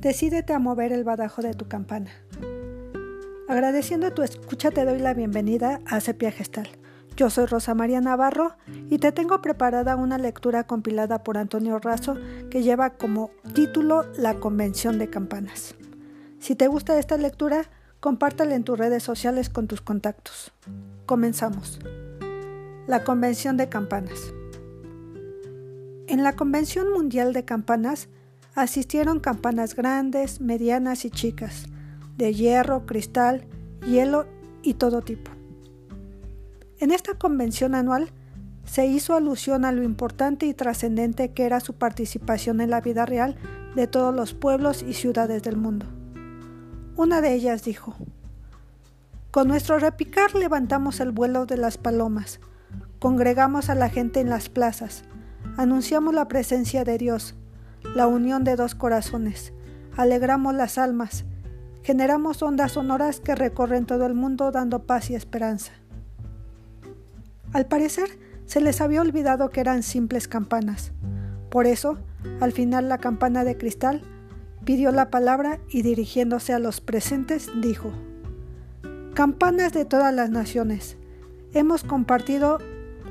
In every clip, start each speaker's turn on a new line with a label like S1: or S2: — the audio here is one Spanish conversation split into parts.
S1: Decídete a mover el badajo de tu campana. Agradeciendo tu escucha te doy la bienvenida a Sepia Gestal. Yo soy Rosa María Navarro y te tengo preparada una lectura compilada por Antonio Razo que lleva como título La Convención de Campanas. Si te gusta esta lectura, compártela en tus redes sociales con tus contactos. Comenzamos. La Convención de Campanas. En la Convención Mundial de Campanas asistieron campanas grandes, medianas y chicas, de hierro, cristal, hielo y todo tipo. En esta convención anual se hizo alusión a lo importante y trascendente que era su participación en la vida real de todos los pueblos y ciudades del mundo. Una de ellas dijo, Con nuestro repicar levantamos el vuelo de las palomas, congregamos a la gente en las plazas, anunciamos la presencia de Dios, la unión de dos corazones, alegramos las almas, generamos ondas sonoras que recorren todo el mundo dando paz y esperanza. Al parecer, se les había olvidado que eran simples campanas. Por eso, al final la campana de cristal pidió la palabra y dirigiéndose a los presentes dijo, Campanas de todas las naciones, hemos compartido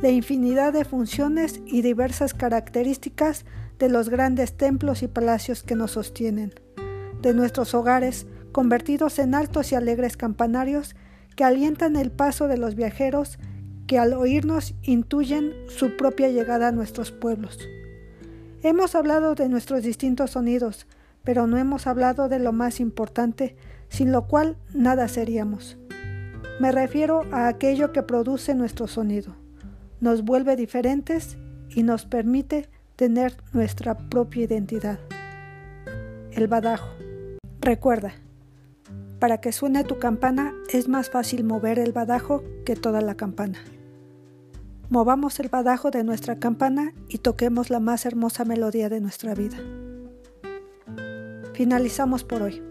S1: la infinidad de funciones y diversas características de los grandes templos y palacios que nos sostienen, de nuestros hogares convertidos en altos y alegres campanarios que alientan el paso de los viajeros que al oírnos intuyen su propia llegada a nuestros pueblos. Hemos hablado de nuestros distintos sonidos, pero no hemos hablado de lo más importante, sin lo cual nada seríamos. Me refiero a aquello que produce nuestro sonido, nos vuelve diferentes y nos permite tener nuestra propia identidad. El badajo. Recuerda, para que suene tu campana es más fácil mover el badajo que toda la campana. Movamos el badajo de nuestra campana y toquemos la más hermosa melodía de nuestra vida. Finalizamos por hoy.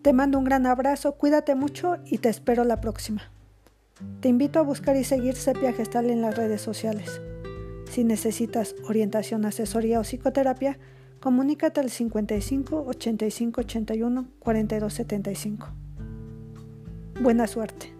S1: Te mando un gran abrazo, cuídate mucho y te espero la próxima. Te invito a buscar y seguir Sepia Gestal en las redes sociales. Si necesitas orientación, asesoría o psicoterapia, comunícate al 55 85 81 42 75. Buena suerte.